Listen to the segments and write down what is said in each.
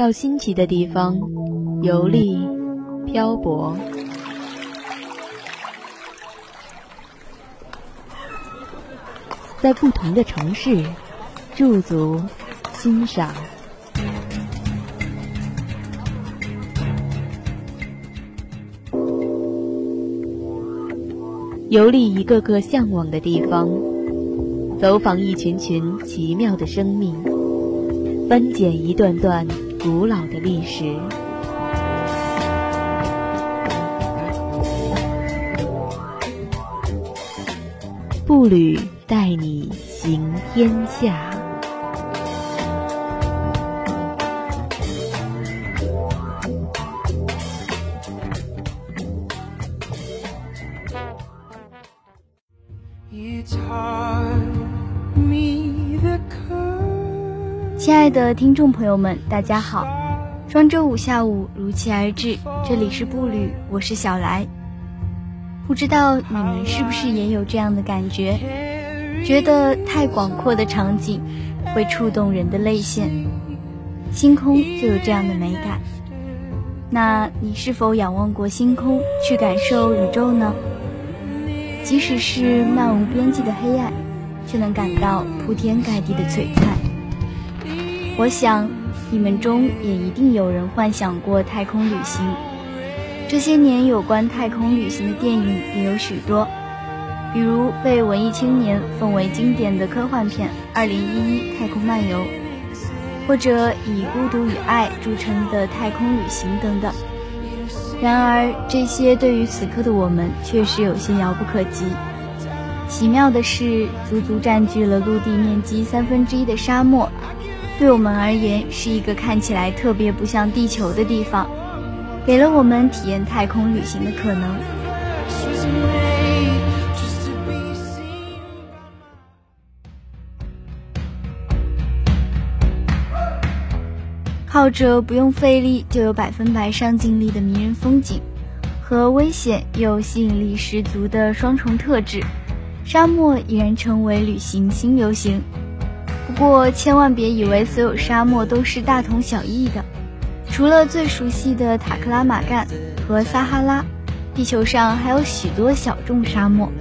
到新奇的地方游历、漂泊，在不同的城市驻足欣赏，游历一个个向往的地方，走访一群群奇妙的生命，翻检一段段。古老的历史，步履带你行天下。的听众朋友们，大家好！双周五下午如期而至，这里是步履，我是小来。不知道你们是不是也有这样的感觉，觉得太广阔的场景会触动人的泪腺，星空就有这样的美感。那你是否仰望过星空，去感受宇宙呢？即使是漫无边际的黑暗，却能感到铺天盖地的璀璨。我想，你们中也一定有人幻想过太空旅行。这些年，有关太空旅行的电影也有许多，比如被文艺青年奉为经典的科幻片《二零一一太空漫游》，或者以《孤独与爱》著称的《太空旅行》等等。然而，这些对于此刻的我们确实有些遥不可及。奇妙的是，足足占据了陆地面积三分之一的沙漠。对我们而言，是一个看起来特别不像地球的地方，给了我们体验太空旅行的可能。靠着不用费力就有百分百上镜力的迷人风景，和危险又吸引力十足的双重特质，沙漠已然成为旅行新流行。不过，千万别以为所有沙漠都是大同小异的。除了最熟悉的塔克拉玛干和撒哈拉，地球上还有许多小众沙漠，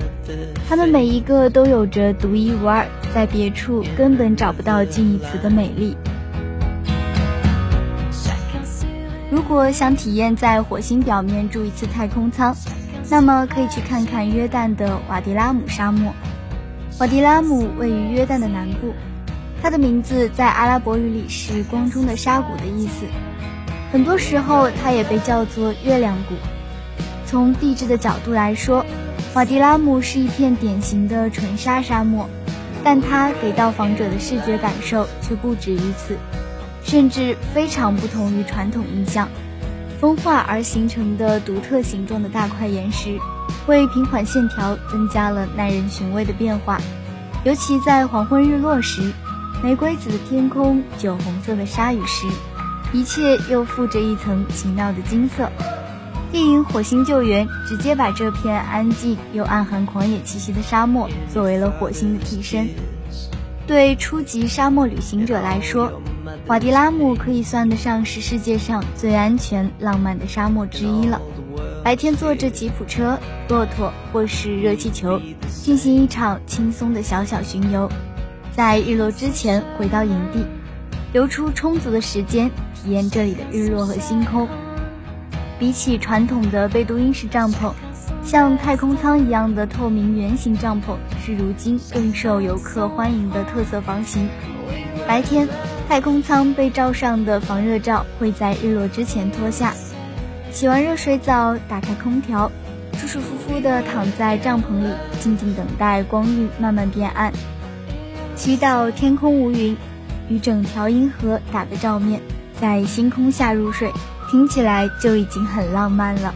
它们每一个都有着独一无二，在别处根本找不到近义词的美丽。如果想体验在火星表面住一次太空舱，那么可以去看看约旦的瓦迪拉姆沙漠。瓦迪拉姆位于约旦的南部。它的名字在阿拉伯语里是“光中的沙谷”的意思，很多时候它也被叫做“月亮谷”。从地质的角度来说，瓦迪拉姆是一片典型的纯沙沙漠，但它给到访者的视觉感受却不止于此，甚至非常不同于传统印象。风化而形成的独特形状的大块岩石，为平缓线条增加了耐人寻味的变化，尤其在黄昏日落时。玫瑰紫的天空，酒红色的鲨鱼石，一切又附着一层奇妙的金色。电影《火星救援》直接把这片安静又暗含狂野气息的沙漠作为了火星的替身。对初级沙漠旅行者来说，瓦迪拉姆可以算得上是世界上最安全、浪漫的沙漠之一了。白天坐着吉普车、骆驼或是热气球，进行一场轻松的小小巡游。在日落之前回到营地，留出充足的时间体验这里的日落和星空。比起传统的贝都因式帐篷，像太空舱一样的透明圆形帐篷是如今更受游客欢迎的特色房型。白天，太空舱被罩上的防热罩会在日落之前脱下。洗完热水澡，打开空调，舒舒服服地躺在帐篷里，静静等待光晕慢慢变暗。祈祷天空无云，与整条银河打个照面，在星空下入睡，听起来就已经很浪漫了。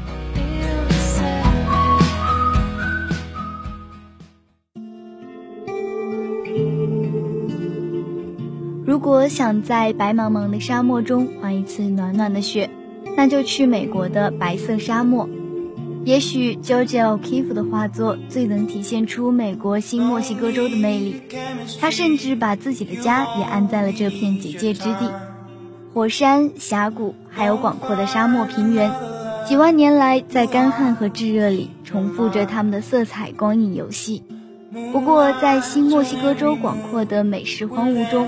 如果想在白茫茫的沙漠中滑一次暖暖的雪，那就去美国的白色沙漠。也许 George O'Keeffe 的画作最能体现出美国新墨西哥州的魅力。他甚至把自己的家也安在了这片结界之地。火山、峡谷，还有广阔的沙漠平原，几万年来在干旱和炙热里重复着他们的色彩光影游戏。不过，在新墨西哥州广阔的美食荒芜中，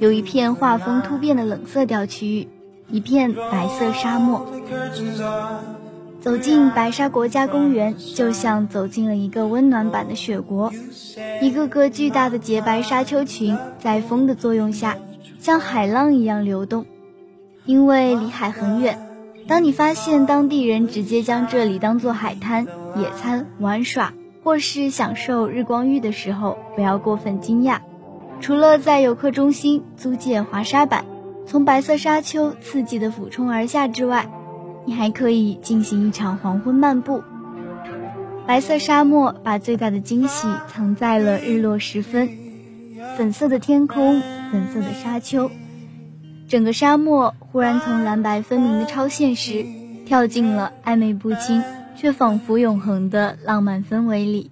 有一片画风突变的冷色调区域，一片白色沙漠。走进白沙国家公园，就像走进了一个温暖版的雪国。一个个巨大的洁白沙丘群在风的作用下，像海浪一样流动。因为离海很远，当你发现当地人直接将这里当做海滩、野餐、玩耍。或是享受日光浴的时候，不要过分惊讶。除了在游客中心租借滑沙板，从白色沙丘刺激的俯冲而下之外，你还可以进行一场黄昏漫步。白色沙漠把最大的惊喜藏在了日落时分，粉色的天空，粉色的沙丘，整个沙漠忽然从蓝白分明的超现实，跳进了暧昧不清。却仿佛永恒的浪漫氛围里。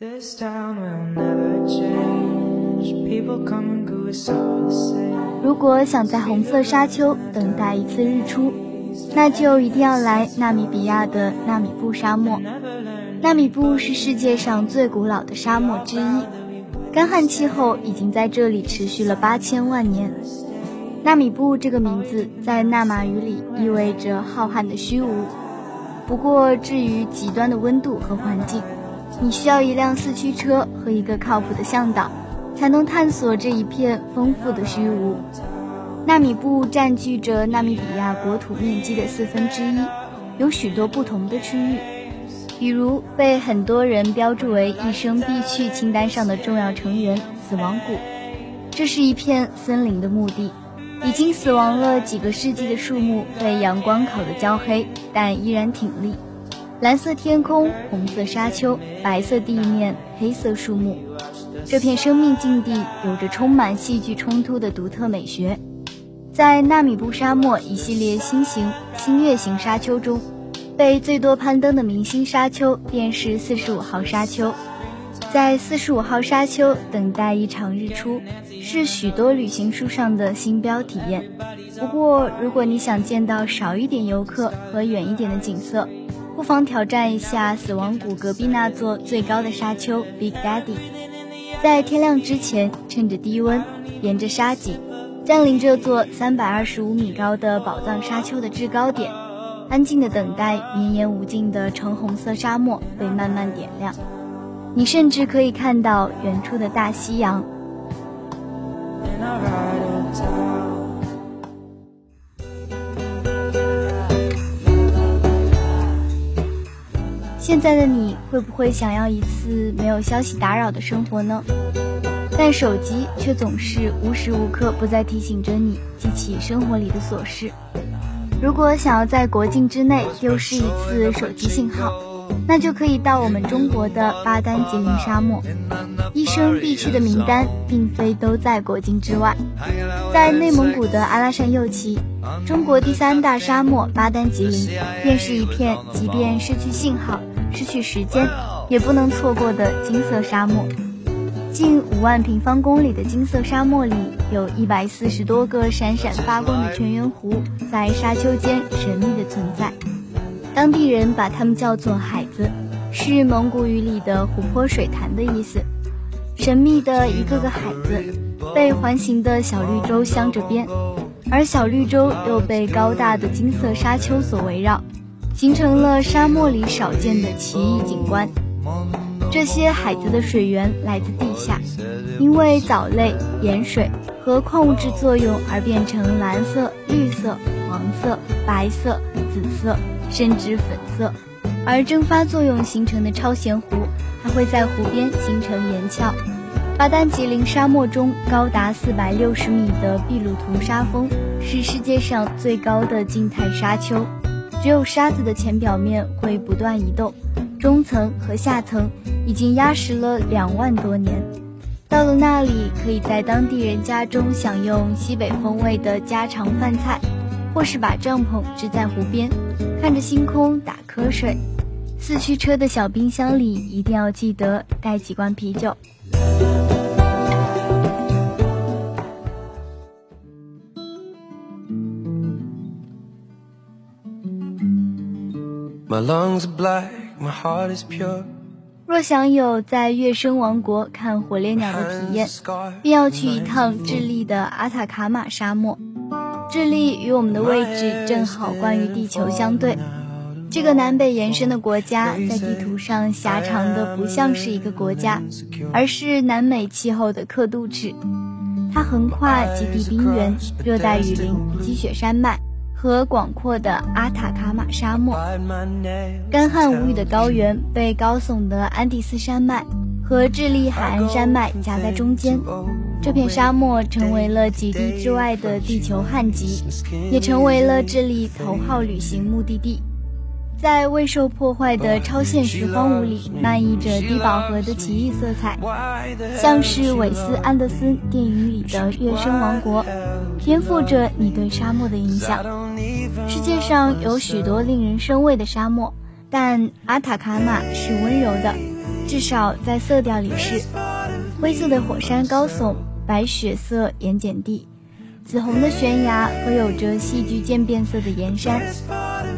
This town will never change. 如果想在红色沙丘等待一次日出，那就一定要来纳米比亚的纳米布沙漠。纳米布是世界上最古老的沙漠之一。干旱气候已经在这里持续了八千万年。纳米布这个名字在纳马语里意味着浩瀚的虚无。不过，至于极端的温度和环境，你需要一辆四驱车和一个靠谱的向导，才能探索这一片丰富的虚无。纳米布占据着纳米比亚国土面积的四分之一，有许多不同的区域。比如被很多人标注为一生必去清单上的重要成员——死亡谷，这是一片森林的墓地，已经死亡了几个世纪的树木被阳光烤得焦黑，但依然挺立。蓝色天空，红色沙丘，白色地面，黑色树木，这片生命境地有着充满戏剧冲突的独特美学。在纳米布沙漠一系列新型、新月形沙丘中。被最多攀登的明星沙丘便是四十五号沙丘，在四十五号沙丘等待一场日出，是许多旅行书上的星标体验。不过，如果你想见到少一点游客和远一点的景色，不妨挑战一下死亡谷隔壁那座最高的沙丘 Big Daddy。在天亮之前，趁着低温，沿着沙脊，占领这座三百二十五米高的宝藏沙丘的制高点。安静的等待，绵延无尽的橙红色沙漠被慢慢点亮。你甚至可以看到远处的大西洋。现在的你会不会想要一次没有消息打扰的生活呢？但手机却总是无时无刻不在提醒着你记起生活里的琐事。如果想要在国境之内丢失一次手机信号，那就可以到我们中国的巴丹吉林沙漠。生必去的名单，并非都在国境之外。在内蒙古的阿拉善右旗，中国第三大沙漠巴丹吉林，便是一片即便失去信号、失去时间，也不能错过的金色沙漠。近五万平方公里的金色沙漠里，有一百四十多个闪闪发光的泉源湖在沙丘间神秘的存在。当地人把它们叫做“海子”，是蒙古语里的湖泊水潭的意思。神秘的一个个海子，被环形的小绿洲镶着边，而小绿洲又被高大的金色沙丘所围绕，形成了沙漠里少见的奇异景观。这些海子的水源来自地下，因为藻类、盐水和矿物质作用而变成蓝色、绿色、黄色、白色、紫色，甚至粉色。而蒸发作用形成的超咸湖，还会在湖边形成岩壳。巴丹吉林沙漠中高达四百六十米的秘鲁图沙峰，是世界上最高的静态沙丘，只有沙子的浅表面会不断移动。中层和下层已经压实了两万多年，到了那里，可以在当地人家中享用西北风味的家常饭菜，或是把帐篷支在湖边，看着星空打瞌睡。四驱车的小冰箱里一定要记得带几罐啤酒。若想有在月升王国看火烈鸟的体验，便要去一趟智利的阿塔卡马沙漠。智利与我们的位置正好关于地球相对。这个南北延伸的国家在地图上狭长的不像是一个国家，而是南美气候的刻度尺。它横跨极地冰原、热带雨林、积雪山脉和广阔的阿塔卡马沙漠。干旱无雨的高原被高耸的安第斯山脉和智利海岸山脉夹在中间。这片沙漠成为了极地之外的地球旱极，也成为了智利头号旅行目的地。在未受破坏的超现实荒芜里，漫溢着低饱和的奇异色彩，像是韦斯安德森电影里的月升王国，颠覆着你对沙漠的印象。世界上有许多令人生畏的沙漠，但阿塔卡马是温柔的，至少在色调里是。灰色的火山高耸，白雪色盐碱地，紫红的悬崖和有着戏剧渐变色的盐山。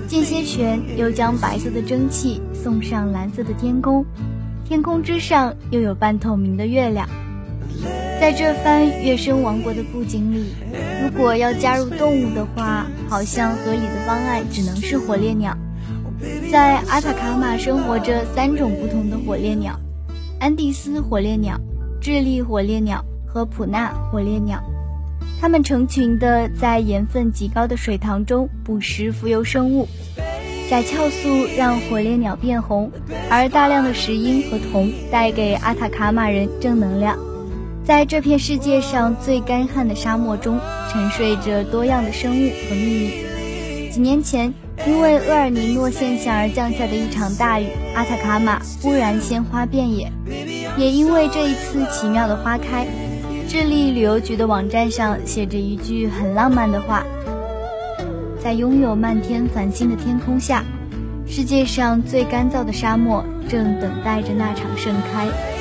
间歇泉又将白色的蒸汽送上蓝色的天空，天空之上又有半透明的月亮。在这番月升王国的布景里，如果要加入动物的话，好像合理的方案只能是火烈鸟。在阿塔卡马生活着三种不同的火烈鸟：安第斯火烈鸟、智利火烈鸟和普纳火烈鸟。它们成群的在盐分极高的水塘中捕食浮游生物，甲壳素让火烈鸟变红，而大量的石英和铜带给阿塔卡马人正能量。在这片世界上最干旱的沙漠中，沉睡着多样的生物和秘密。几年前，因为厄尔尼诺现象而降下的一场大雨，阿塔卡马忽然鲜花遍野，也因为这一次奇妙的花开。智利旅游局的网站上写着一句很浪漫的话：在拥有漫天繁星的天空下，世界上最干燥的沙漠正等待着那场盛开。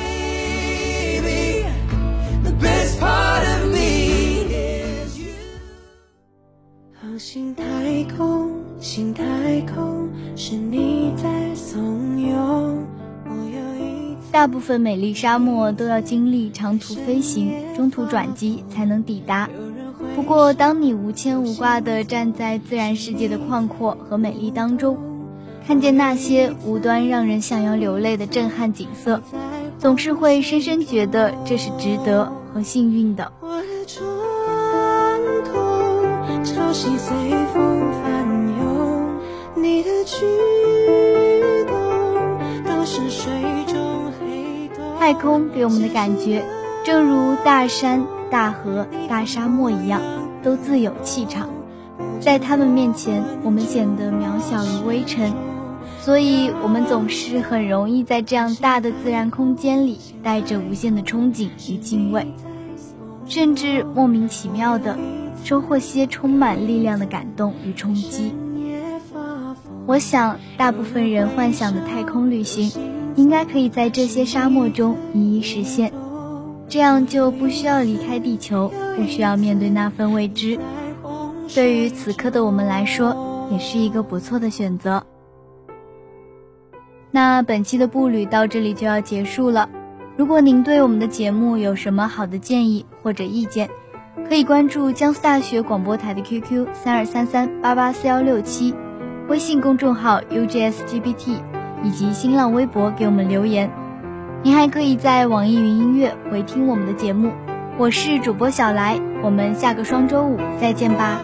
大部分美丽沙漠都要经历长途飞行、中途转机才能抵达。不过，当你无牵无挂地站在自然世界的旷阔和美丽当中，看见那些无端让人想要流泪的震撼景色，总是会深深觉得这是值得和幸运的。你的太空给我们的感觉，正如大山、大河、大沙漠一样，都自有气场。在他们面前，我们显得渺小如微尘，所以我们总是很容易在这样大的自然空间里，带着无限的憧憬与敬畏，甚至莫名其妙的收获些充满力量的感动与冲击。我想，大部分人幻想的太空旅行。应该可以在这些沙漠中一一实现，这样就不需要离开地球，不需要面对那份未知。对于此刻的我们来说，也是一个不错的选择。那本期的步履到这里就要结束了。如果您对我们的节目有什么好的建议或者意见，可以关注江苏大学广播台的 QQ 三二三三八八四幺六七，微信公众号 UGSGBT。以及新浪微博给我们留言，您还可以在网易云音乐回听我们的节目。我是主播小来，我们下个双周五再见吧。